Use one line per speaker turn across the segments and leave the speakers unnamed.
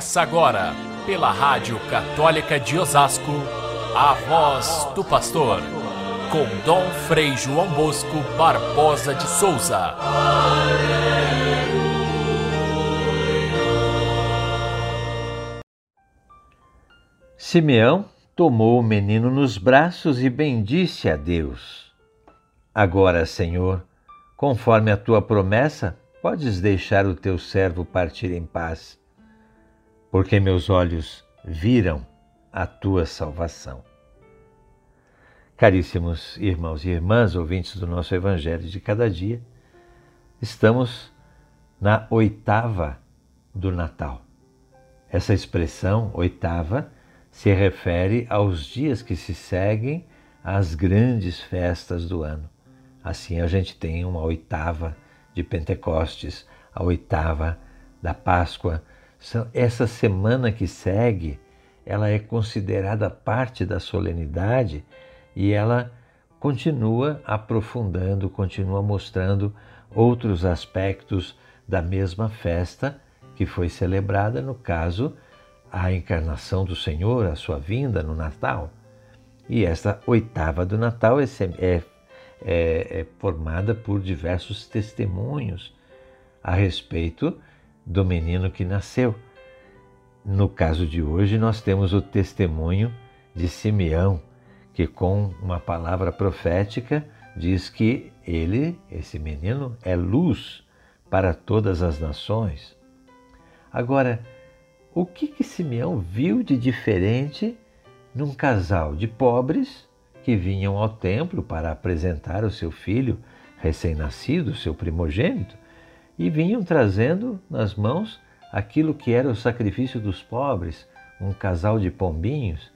Começa agora, pela Rádio Católica de Osasco, a voz do pastor, com Dom Frei João Bosco Barbosa de Souza.
Simeão tomou o menino nos braços e bendisse a Deus. Agora, Senhor, conforme a tua promessa, podes deixar o teu servo partir em paz, porque meus olhos viram a tua salvação. Caríssimos irmãos e irmãs, ouvintes do nosso Evangelho de cada dia, estamos na oitava do Natal. Essa expressão, oitava, se refere aos dias que se seguem às grandes festas do ano. Assim a gente tem uma oitava de Pentecostes, a oitava da Páscoa. Essa semana que segue, ela é considerada parte da solenidade e ela continua aprofundando, continua mostrando outros aspectos da mesma festa que foi celebrada, no caso, a encarnação do Senhor, a sua vinda no Natal. E esta oitava do Natal é, é é, é formada por diversos testemunhos a respeito do menino que nasceu. No caso de hoje, nós temos o testemunho de Simeão, que com uma palavra profética diz que ele, esse menino, é luz para todas as nações. Agora, o que que Simeão viu de diferente num casal de pobres que vinham ao templo para apresentar o seu filho recém-nascido, seu primogênito, e vinham trazendo nas mãos aquilo que era o sacrifício dos pobres, um casal de pombinhos,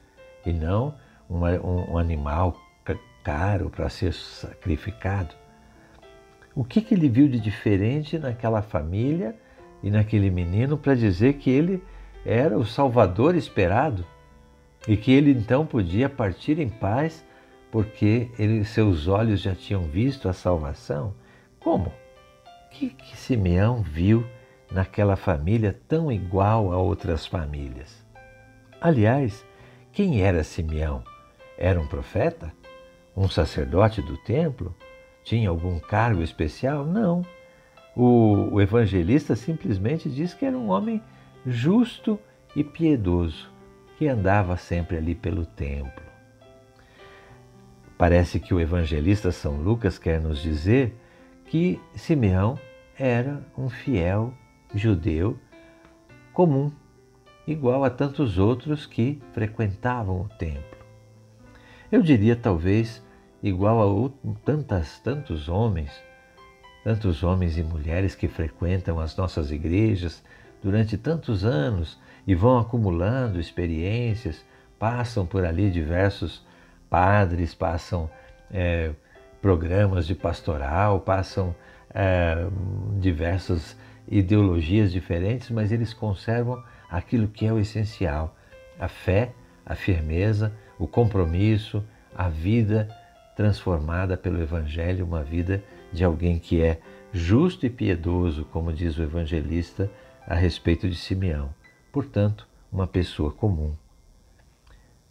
e não um, um, um animal caro para ser sacrificado. O que, que ele viu de diferente naquela família e naquele menino para dizer que ele era o Salvador esperado e que ele então podia partir em paz porque ele, seus olhos já tinham visto a salvação? Como? Que, que Simeão viu naquela família tão igual a outras famílias? Aliás, quem era Simeão? Era um profeta? Um sacerdote do templo? Tinha algum cargo especial? Não. O, o evangelista simplesmente diz que era um homem justo e piedoso, que andava sempre ali pelo templo. Parece que o evangelista São Lucas quer nos dizer que Simeão era um fiel judeu comum, igual a tantos outros que frequentavam o templo. Eu diria talvez igual a tantas, tantos homens, tantos homens e mulheres que frequentam as nossas igrejas durante tantos anos e vão acumulando experiências, passam por ali diversos padres, passam é, programas de pastoral, passam é, diversas ideologias diferentes, mas eles conservam aquilo que é o essencial: a fé, a firmeza, o compromisso, a vida transformada pelo Evangelho, uma vida de alguém que é justo e piedoso, como diz o evangelista a respeito de Simeão. Portanto, uma pessoa comum.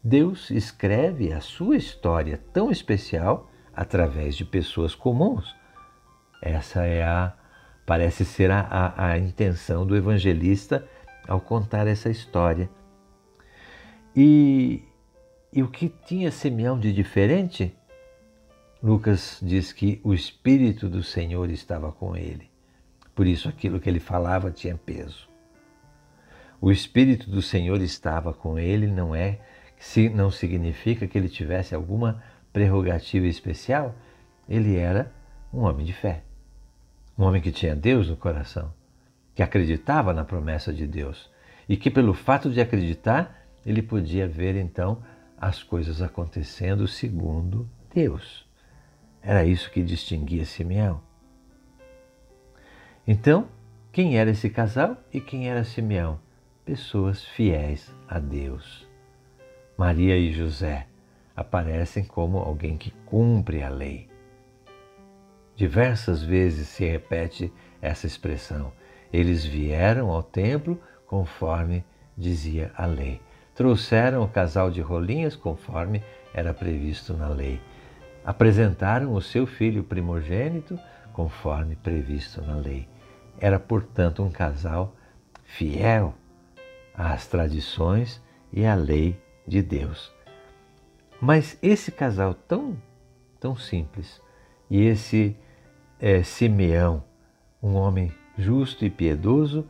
Deus escreve a sua história tão especial através de pessoas comuns. Essa é a parece ser a, a, a intenção do evangelista ao contar essa história. E, e o que tinha Simeão de diferente? Lucas diz que o Espírito do Senhor estava com ele. Por isso aquilo que ele falava tinha peso. O Espírito do Senhor estava com ele não é se não significa que ele tivesse alguma prerrogativa especial, ele era um homem de fé. Um homem que tinha Deus no coração, que acreditava na promessa de Deus e que, pelo fato de acreditar, ele podia ver então as coisas acontecendo segundo Deus. Era isso que distinguia Simeão. Então, quem era esse casal e quem era Simeão? Pessoas fiéis a Deus. Maria e José aparecem como alguém que cumpre a lei. Diversas vezes se repete essa expressão. Eles vieram ao templo conforme dizia a lei. Trouxeram o casal de rolinhas conforme era previsto na lei. Apresentaram o seu filho primogênito conforme previsto na lei. Era, portanto, um casal fiel às tradições e à lei de Deus. Mas esse casal tão, tão simples e esse é, Simeão, um homem justo e piedoso,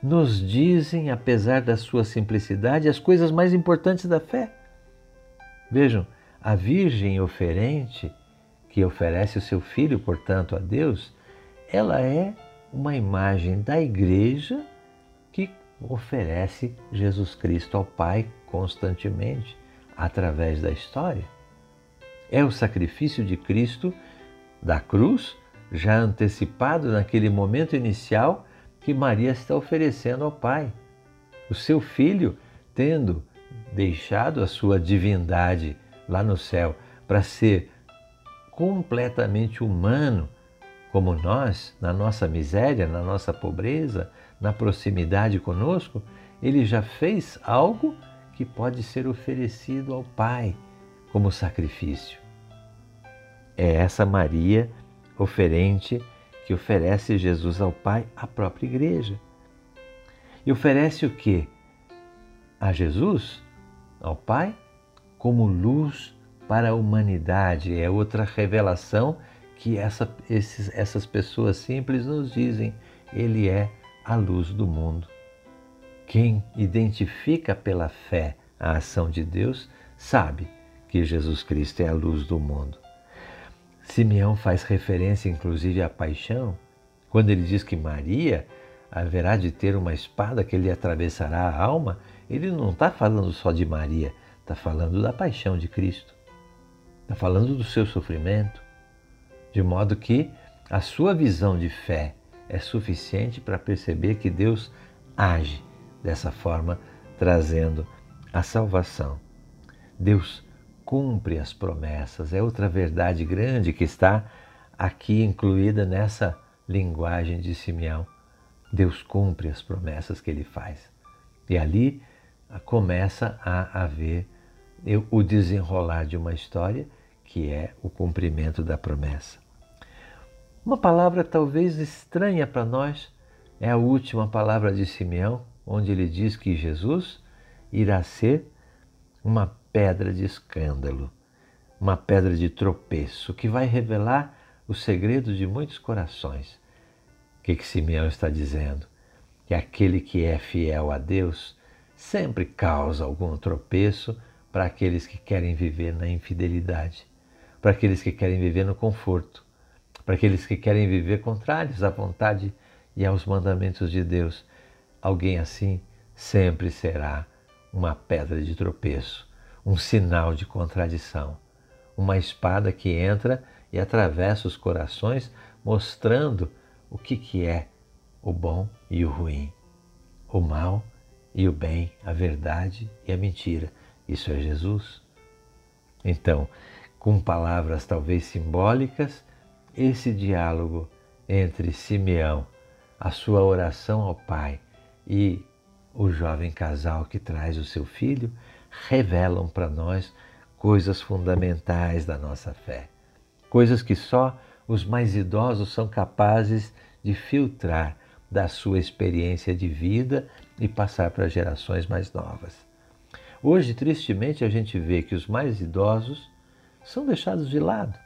nos dizem, apesar da sua simplicidade, as coisas mais importantes da fé. Vejam, a Virgem oferente, que oferece o seu filho, portanto, a Deus, ela é uma imagem da igreja que oferece Jesus Cristo ao Pai constantemente, através da história. É o sacrifício de Cristo da cruz, já antecipado naquele momento inicial que Maria está oferecendo ao Pai. O seu filho, tendo deixado a sua divindade lá no céu para ser completamente humano, como nós, na nossa miséria, na nossa pobreza, na proximidade conosco, ele já fez algo que pode ser oferecido ao Pai como sacrifício. É essa Maria oferente que oferece Jesus ao Pai, à própria igreja. E oferece o que? A Jesus, ao Pai, como luz para a humanidade. É outra revelação que essa, esses, essas pessoas simples nos dizem. Ele é a luz do mundo. Quem identifica pela fé a ação de Deus sabe que Jesus Cristo é a luz do mundo. Simeão faz referência inclusive à paixão, quando ele diz que Maria haverá de ter uma espada que lhe atravessará a alma, ele não está falando só de Maria, está falando da paixão de Cristo, está falando do seu sofrimento, de modo que a sua visão de fé é suficiente para perceber que Deus age dessa forma, trazendo a salvação. Deus cumpre as promessas. É outra verdade grande que está aqui incluída nessa linguagem de Simeão. Deus cumpre as promessas que ele faz. E ali começa a haver o desenrolar de uma história que é o cumprimento da promessa. Uma palavra talvez estranha para nós é a última palavra de Simeão, onde ele diz que Jesus irá ser uma pedra de escândalo, uma pedra de tropeço que vai revelar o segredo de muitos corações. O que, que Simeão está dizendo? Que aquele que é fiel a Deus sempre causa algum tropeço para aqueles que querem viver na infidelidade, para aqueles que querem viver no conforto, para aqueles que querem viver contrários à vontade e aos mandamentos de Deus. Alguém assim sempre será uma pedra de tropeço um sinal de contradição, uma espada que entra e atravessa os corações, mostrando o que, que é o bom e o ruim, o mal e o bem, a verdade e a mentira. Isso é Jesus. Então, com palavras talvez simbólicas, esse diálogo entre Simeão, a sua oração ao Pai e o jovem casal que traz o seu filho revelam para nós coisas fundamentais da nossa fé, coisas que só os mais idosos são capazes de filtrar da sua experiência de vida e passar para gerações mais novas. Hoje, tristemente, a gente vê que os mais idosos são deixados de lado.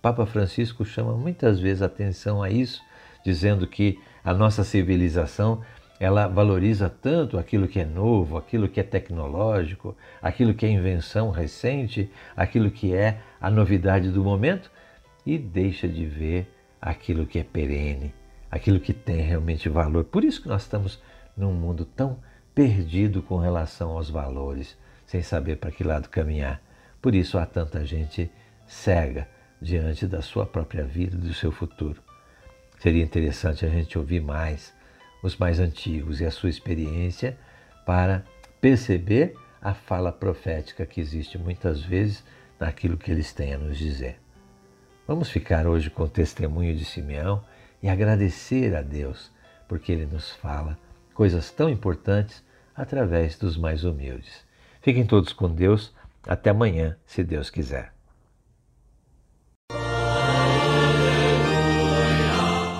Papa Francisco chama muitas vezes atenção a isso, dizendo que a nossa civilização ela valoriza tanto aquilo que é novo, aquilo que é tecnológico, aquilo que é invenção recente, aquilo que é a novidade do momento e deixa de ver aquilo que é perene, aquilo que tem realmente valor. Por isso que nós estamos num mundo tão perdido com relação aos valores, sem saber para que lado caminhar. Por isso há tanta gente cega diante da sua própria vida, do seu futuro. Seria interessante a gente ouvir mais os mais antigos e a sua experiência para perceber a fala profética que existe muitas vezes naquilo que eles têm a nos dizer. Vamos ficar hoje com o testemunho de Simeão e agradecer a Deus porque ele nos fala coisas tão importantes através dos mais humildes. Fiquem todos com Deus. Até amanhã, se Deus quiser.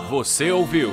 Você ouviu